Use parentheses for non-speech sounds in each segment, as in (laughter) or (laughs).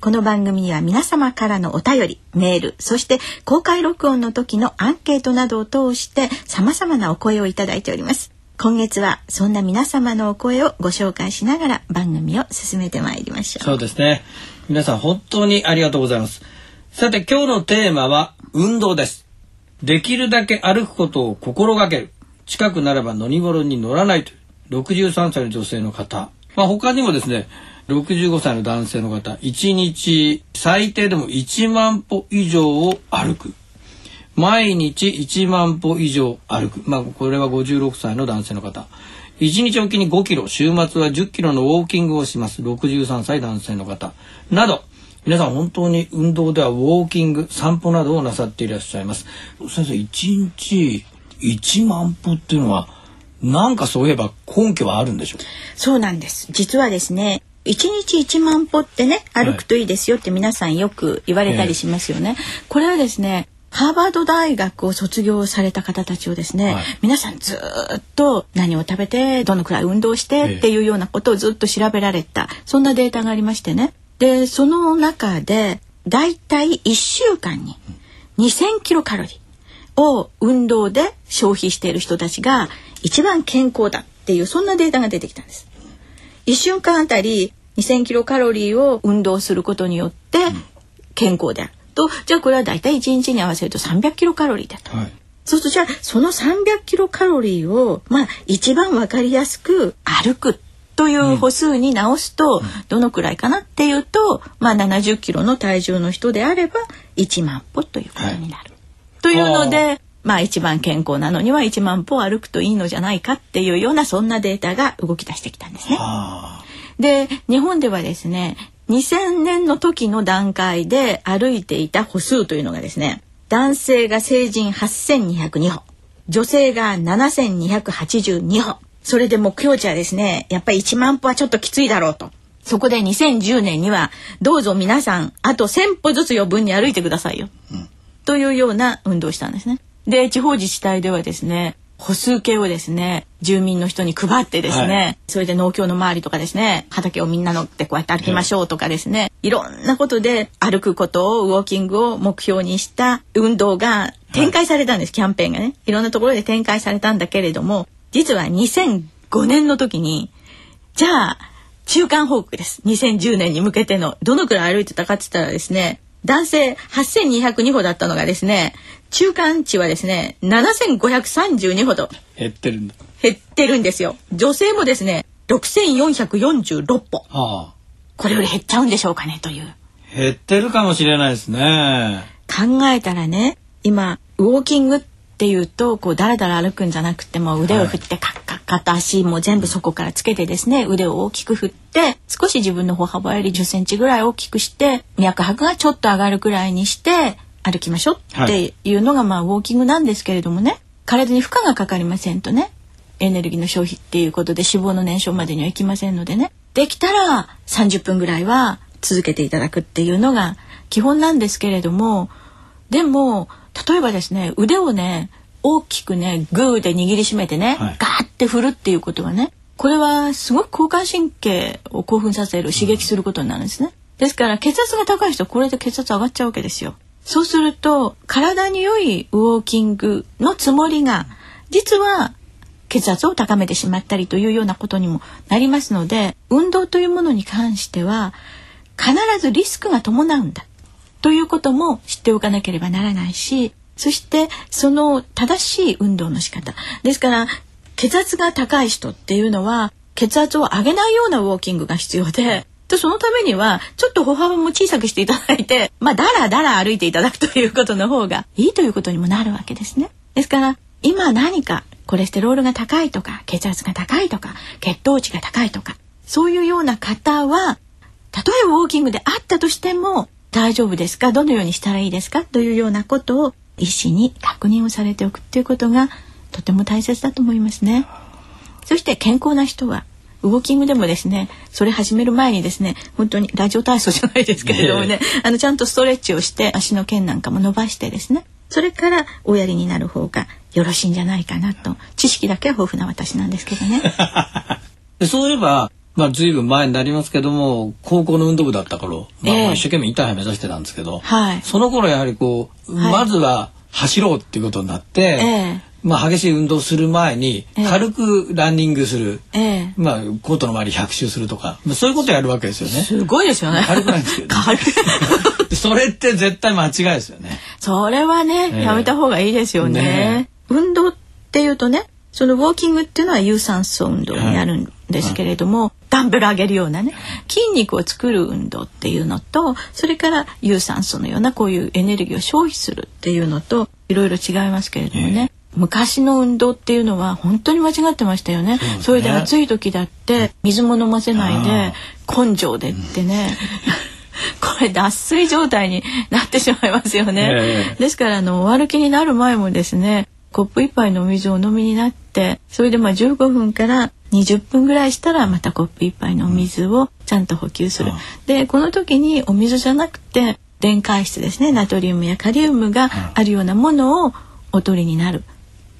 この番組には皆様からのお便りメールそして公開録音の時のアンケートなどを通して様々なお声をいただいております。今月はそんな皆様のお声をご紹介しながら番組を進めてまいりましょう。そうですね。皆さん本当にありがとうございます。さて今日のテーマは運動です。できるだけ歩くことを心がける。近くなれば乗り物に乗らないという。63歳の女性の方。まあ他にもですね65歳の男性の方1日最低でも1万歩以上を歩く毎日1万歩以上歩く。まあ、これは56歳の男性の方。1日おきに5キロ、週末は10キロのウォーキングをします。63歳男性の方。など、皆さん本当に運動ではウォーキング、散歩などをなさっていらっしゃいます。先生、1日1万歩っていうのは、なんかそういえば根拠はあるんでしょうそうなんです。実はですね、1日1万歩ってね歩くといいですよって皆さんよく言われたりしますよね。はいえ。ー、これはですねハーバード大学を卒業された方たちをですね、はい、皆さんずっと何を食べてどのくらい運動してっていうようなことをずっと調べられたそんなデータがありましてね。でその中でだいたい1週間に2,000キロカロリーを運動で消費している人たちが一番健康だっていうそんなデータが出てきたんです。1週間あたり2,000キロカロリーを運動することによって健康である。とじゃあこれは大体1日に合わせると300キロカロリーだと。はいそうするとじゃあその300キロカロリーをまあ一番わかりやすく歩くという歩数に直すとどのくらいかなっていうと、まあ70キロの体重の人であれば1万歩ということになる。はい、というのでまあ一番健康なのには1万歩歩くといいのじゃないかっていうようなそんなデータが動き出してきたんですね。で日本ではですね2000年の時の段階で歩いていた歩数というのがですね男性が成人8202歩女性が7282歩。それで目標値はですねやっぱり1万歩はちょっときついだろうと。そこで2010年にはどうぞ皆さんあと1000歩ずつ余分に歩いてくださいよ、うん、というような運動をしたんですね。で地方自治体ではですね歩数計をですね住民の人に配ってですね、はい、それで農協の周りとかですね畑をみんな乗ってこうやって歩きましょうとかですね、はい、いろんなことで歩くことをウォーキングを目標にした運動が展開されたんです、はい、キャンペーンがね。いろんなところで展開されたんだけれども実は2005年の時にじゃあ中間報告です。2010年に向けてのどのくらい歩いてたかって言ったらですね男性8202歩だったのがですね中間値はですね7532歩と減ってるんだ。減ってるんですよ。女性もですね6446歩、はあ、これより減っちゃうんでしょうかねという。減ってるかもしれないですね。考えたらね今ウォーキングっていうとこうだらだら歩くんじゃなくても腕を振ってカッカッカッと足も全部そこからつけてですね腕を大きく振って少し自分の歩幅より10センチぐらい大きくして脈拍がちょっと上がるくらいにして歩きましょうっていうのが、まあウォーキングなんですけれどもね。体に負荷がかかりませんとね。エネルギーの消費っていうことで脂肪の燃焼までにはいきませんのでね。できたら30分ぐらいは続けていただくっていうのが基本なんですけれども。でも例えばですね腕をね大きくねグーで握りしめてね、はい、ガーって振るっていうことはねこれはすごく交感神経を興奮させる刺激することになるんですね。ですから血圧が高い人これで血圧上がっちゃうわけですよ。そうすると体に良いウォーキングのつもりが実は血圧を高めてしまったりというようなことにもなりますので運動というものに関しては必ずリスクが伴うんだということも知っておかなければならないしそしてその正しい運動の仕方。ですから血圧が高い人っていうのは血圧を上げないようなウォーキングが必要ででそのためにはちょっと歩幅も小さくしていただいて (laughs) まあだらだら歩いていただくということの方がいいということにもなるわけですね。ですから今何かコレステロールが高いとか血圧が高いとか血糖値が高いとかそういうような方はたとえウォーキングであったとしても大丈夫ですか？どのようにしたらいいですか？というようなことを医師に確認をされておくっていうことがとても大切だと思いますね。そして健康な人はウォーキングでもですねそれ始める前にですね本当にラジオ体操じゃないですけれどもね、あのちゃんとストレッチをして足の腱なんかも伸ばしてですねそれからおやりになる方がよろしいんじゃないかなと知識だけは豊富な私なんですけどね。(laughs) そういえばまあ、ずいぶん前になりますけども高校の運動部だった頃、まあ、ええ。一生懸命インターハイ目指してたんですけど、はい。その頃やはりこう、はい。まずは走ろうっていうことになって、ええ。まあ、激しい運動する前にええ。軽くランニングする、ええ。まあ、コートの周り100周するとか、まあ、そういうことやるわけですよね。すごいですよね。軽くないんですよね。軽いそれって絶対間違いですよね。それはね、ええ。やめた方がいいですよね。ね運動っていうとねそのウォーキングっていうのは有酸素運動になるんですけれども、ダンベル上げるようなね筋肉を作る運動っていうのとそれから有酸素のようなこういうエネルギーを消費するっていうのといろいろ違いますけれどもね、昔の運動っていうのは本当に間違ってましたよね。そね。それで暑い時だって水も飲ませないで根性でってね、(laughs) これ脱水状態になってしまいますよね。ええ。ですからあのお歩きになる前もですねコップ一杯のお水をお飲みになってそれでまあ15分から20分ぐらいしたらまたコップ一杯のお水をちゃんと補給する。でこの時にお水じゃなくて電解質ですねナトリウムやカリウムがあるようなものをお取りになる。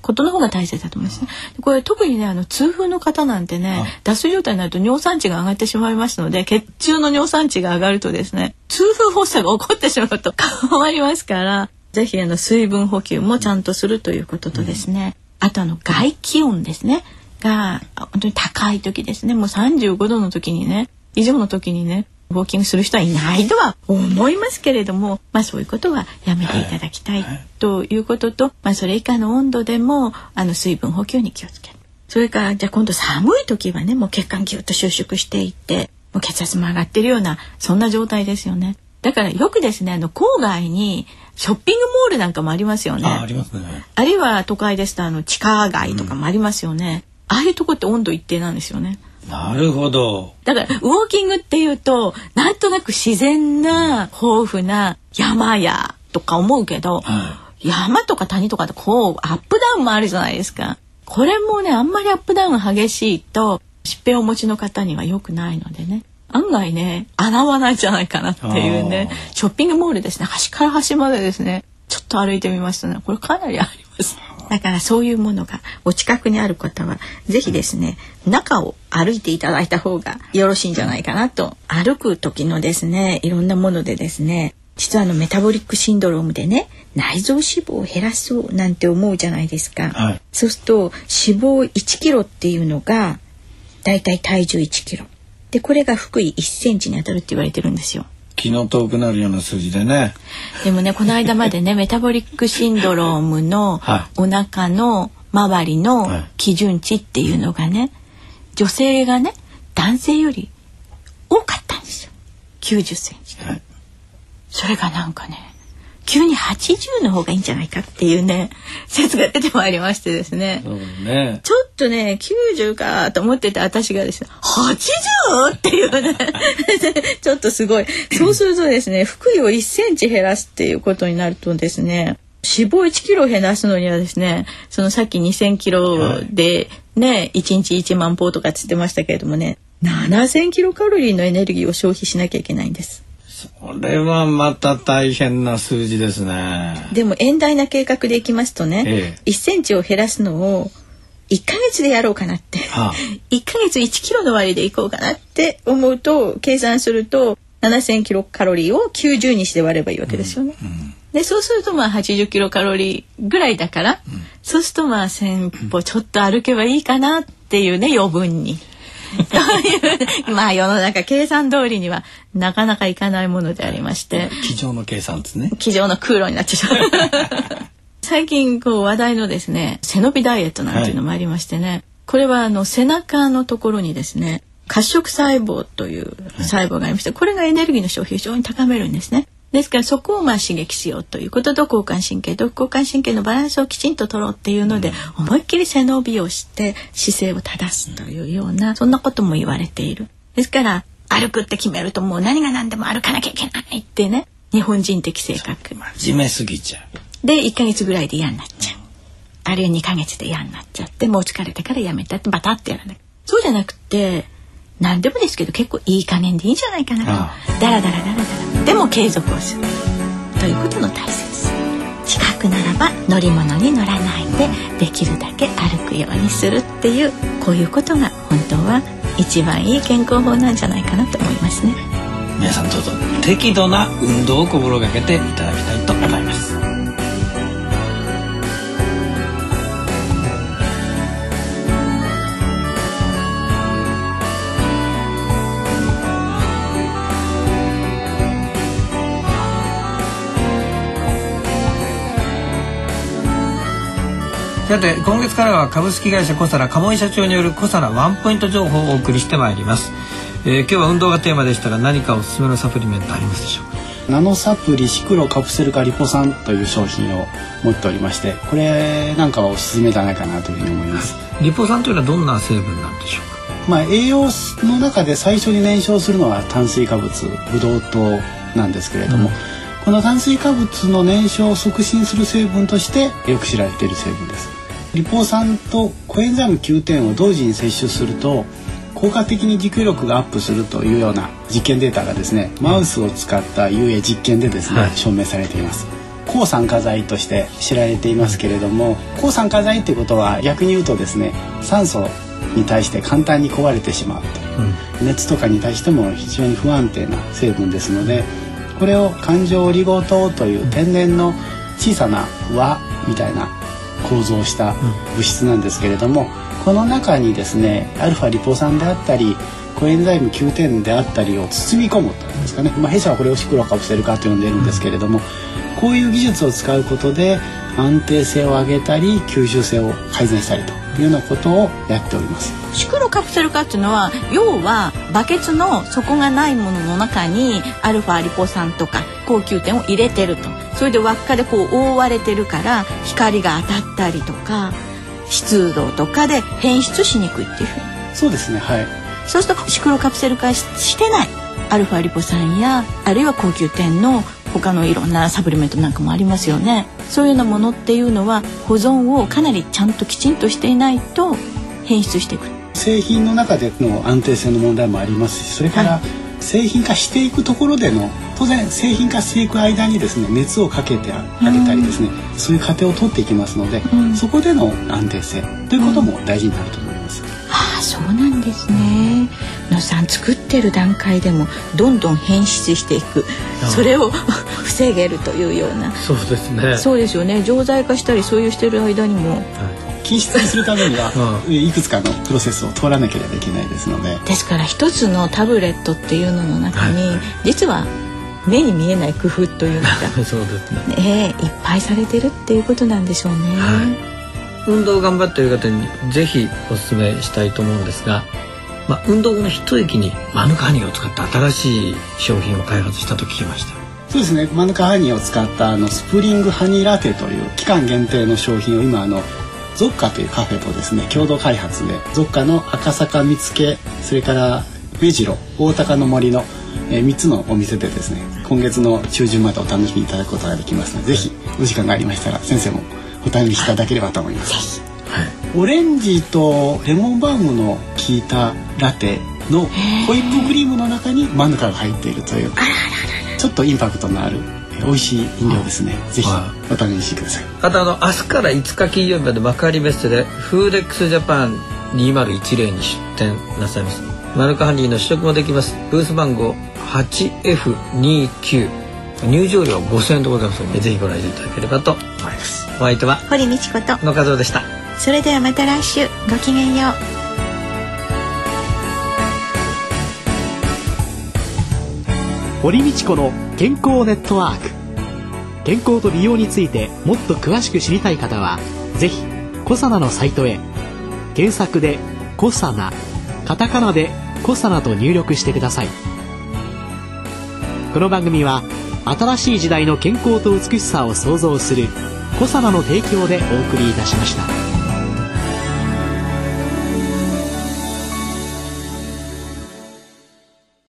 ことの方が大切だと思いますね。これ特にねあの痛風の方なんてね脱水状態になると尿酸値が上がってしまいますので血中の尿酸値が上がるとですね痛風発作が起こってしまうと変わりますからぜひあの水分補給もちゃんとするということとですね、あとあの外気温ですねが本当に高い時ですねもう35度の時にね以上の時にねウォーキングする人はいないとは思いますけれども、まあ、そういうことはやめていただきたいということと、まあ、それ以下の温度でもあの水分補給に気をつける。それからじゃあ今度寒い時はねもう血管ぎゅっと収縮していってもう血圧も上がってるようなそんな状態ですよね。だからよくですねあの郊外にショッピングモールなんかもありますよね。あありますね。あるいは都会ですとあの地下街とかもありますよね。ああいうとこって温度一定なんですよね。なるほど。だからウォーキングっていうとなんとなく自然な豊富な山やとか思うけど、は山とか谷とかってこうアップダウンもあるじゃないですか。これもねあんまりアップダウン激しいと疾病をお持ちの方には良くないのでね案外ね穴はないんじゃないかなっていうねあショッピングモールですね。端から端までですね。ちょっと歩いてみますとね。これかなりあります。だからそういうものがお近くにある方はぜひですね中を歩いていただいた方がよろしいんじゃないかなと。歩く時のですねいろんなものでですね実はあのメタボリックシンドロームでね内臓脂肪を減らそうなんて思うじゃないですか、はい。そうすると脂肪1キロっていうのがだいたい体重1キロでこれが腹囲1センチに当たるって言われてるんですよ。気の遠くなるような数字でね。でもねこの間までね (laughs) メタボリックシンドロームのはお腹の周りのはい。基準値っていうのがね女性がね男性より多かったんですよ。90センチはい。それがなんかね急に80の方がいいんじゃないかっていうね説が出てまいりましてですねね。ちょっとね90かと思ってた私がですね 80? っていうね (laughs) ちょっとすごいそうするとですね腹囲を1センチ減らすっていうことになるとですね脂肪1キロ減らすのにはですねそのさっき2,000キロでね、1日1万歩とかつってましたけれどもね7,000キロカロリーのエネルギーを消費しなきゃいけないんです。これはまた大変な数字ですね。でも遠大な計画でいきますとね、え1センチを減らすのを1ヶ月でやろうかなって、はあ (laughs) 1ヶ月1キロの割でいこうかなって思うと計算すると7,000キロカロリーを90にして割ればいいわけですよね。でそうするとまあ80キロカロリーぐらいだから、そうするとまあ1,000歩ちょっと歩けばいいかなっていうね余分に。そういうまあ世の中計算通りにはなかなかいかないものでありまして。机上の計算ですね。机上の空路になってしまう (laughs) 最近こう話題のですね背伸びダイエットなんていうのもありましてね、これはあの背中のところにですね褐色細胞という細胞がありましてこれがエネルギーの消費を非常に高めるんですね。ですからそこをまあ刺激しようということと交感神経と交感神経のバランスをきちんと取ろうっていうので、思いっきり背伸びをして姿勢を正すというようなそんなことも言われている。ですから歩くって決めるともう何が何でも歩かなきゃいけないってね日本人的性格。真面目すぎちゃう。で1ヶ月ぐらいで嫌になっちゃう。あるいは2ヶ月で嫌になっちゃってもう疲れてからやめたってバタってやらない。そうじゃなくて何でもですけど結構いい加減でいいんじゃないかな。とダラダラダラダラでも継続をする。ということの大切さ。近くならば乗り物に乗らないでできるだけ歩くようにするっていうこういうことが本当は一番いい健康法なんじゃないかなと思いますね。皆さんどうぞ適度な運動を心がけていただきたいと思いますさて今月からは株式会社コサナ鴨井社長によるコサナワンポイント情報をお送りしてまいります、えー、今日は運動がテーマでしたが何かおすすめのサプリメントありますでしょうか？ナノサプリシクロカプセル化リポ酸という商品を持っておりましてこれなんかはおすすめじゃないかなというふうに思います。リポ酸というのはどんな成分なんでしょうか？まあ栄養の中で最初に燃焼するのは炭水化物ブドウ糖なんですけれども、うん。この炭水化物の燃焼を促進する成分としてよく知られている成分ですリポ酸とコエンザイム Q10 を同時に摂取すると効果的に持久力がアップするというような実験データがですねマウスを使った有影実験でですね、はい、証明されています。抗酸化剤として知られていますけれども抗酸化剤ってことは逆に言うとですね酸素に対して簡単に壊れてしまうと、うん、熱とかに対しても非常に不安定な成分ですのでこれを環状オリゴ糖という天然の小さな輪みたいな構造した物質なんですけれども、この中にですねアルファリポ酸であったりコエンザイム Q10 であったりを包み込むというんですかね、まあ、弊社はこれをシクロカプセル化と呼んでいるんですけれどもこういう技術を使うことで安定性を上げたり吸収性を改善したりというようなことをやっております。シクロカプセル化っていうのは要はバケツの底がないものの中にアルファリポ酸とか高級点を入れてるとそれで輪っかでこう覆われてるから光が当たったりとか湿度とかで変質しにくいっていうふうに。そうですねはい。そうするとシクロカプセル化してない。アルファリポ酸やあるいは高級点の他のいろんなサプリメントなんかもありますよね。そういうようなものっていうのは保存をかなりちゃんときちんとしていないと変質していく。製品の中での安定性の問題もありますしそれから製品化していくところでの当然製品化していく間にですね熱をかけてあげたりですね、うん、そういう過程を取っていきますので、うん、そこでの安定性ということも大事になると思います。ああそうなんですね。野さん作ってる段階でもどんどん変質していく。それを (laughs) 防げるというような。そうですね。そうですよね。錠剤化したりそういうしてる間にも、はい。均質にするためには、(laughs) うん、いくつかのプロセスを通らなければいけないですので。ですから一つのタブレットっていうのの中に、はい、実は目に見えない工夫というか (laughs) そうですね、えー、いっぱいされてるっていうことなんでしょうね。はい。運動を頑張っている方にぜひお勧めしたいと思うんですが、まあ、運動後の一息にマヌカハニーを使った新しい商品を開発したと聞きました。そうですね。マヌカハニーを使ったあのスプリングハニーラテという期間限定の商品を今あのゾッカというカフェとですね共同開発でゾッカの赤坂見附それから目白大高の森の、えー、3つのお店でですね今月の中旬までお楽しみいただくことができますのでぜひお時間がありましたら先生もお試しいただければと思います。はい、オレンジとレモンバームの効いたラテのホイップクリームの中にマヌカが入っているというちょっとインパクトのある美味しい飲料ですね。ぜひお試しください。あとあの明日から5日金曜日まで幕張メッセでフーデックスジャパン2010に出店なさいます。マルカハニーの試食もできます。ブース番号 8F29 入場料5000円でございますのでぜひご覧いただければと。思います。お相手は堀道子と。野和夫でした。それではまた来週。ごきげんよう。堀道子の健康ネットワーク。健康と美容についてもっと詳しく知りたい方はぜひコサナのサイトへ。検索で「コサナ」カタカナで「コサナ」と入力してくださいこの番組は新しい時代の健康と美しさを創造する「コサナ」の提供でお送りいたしました。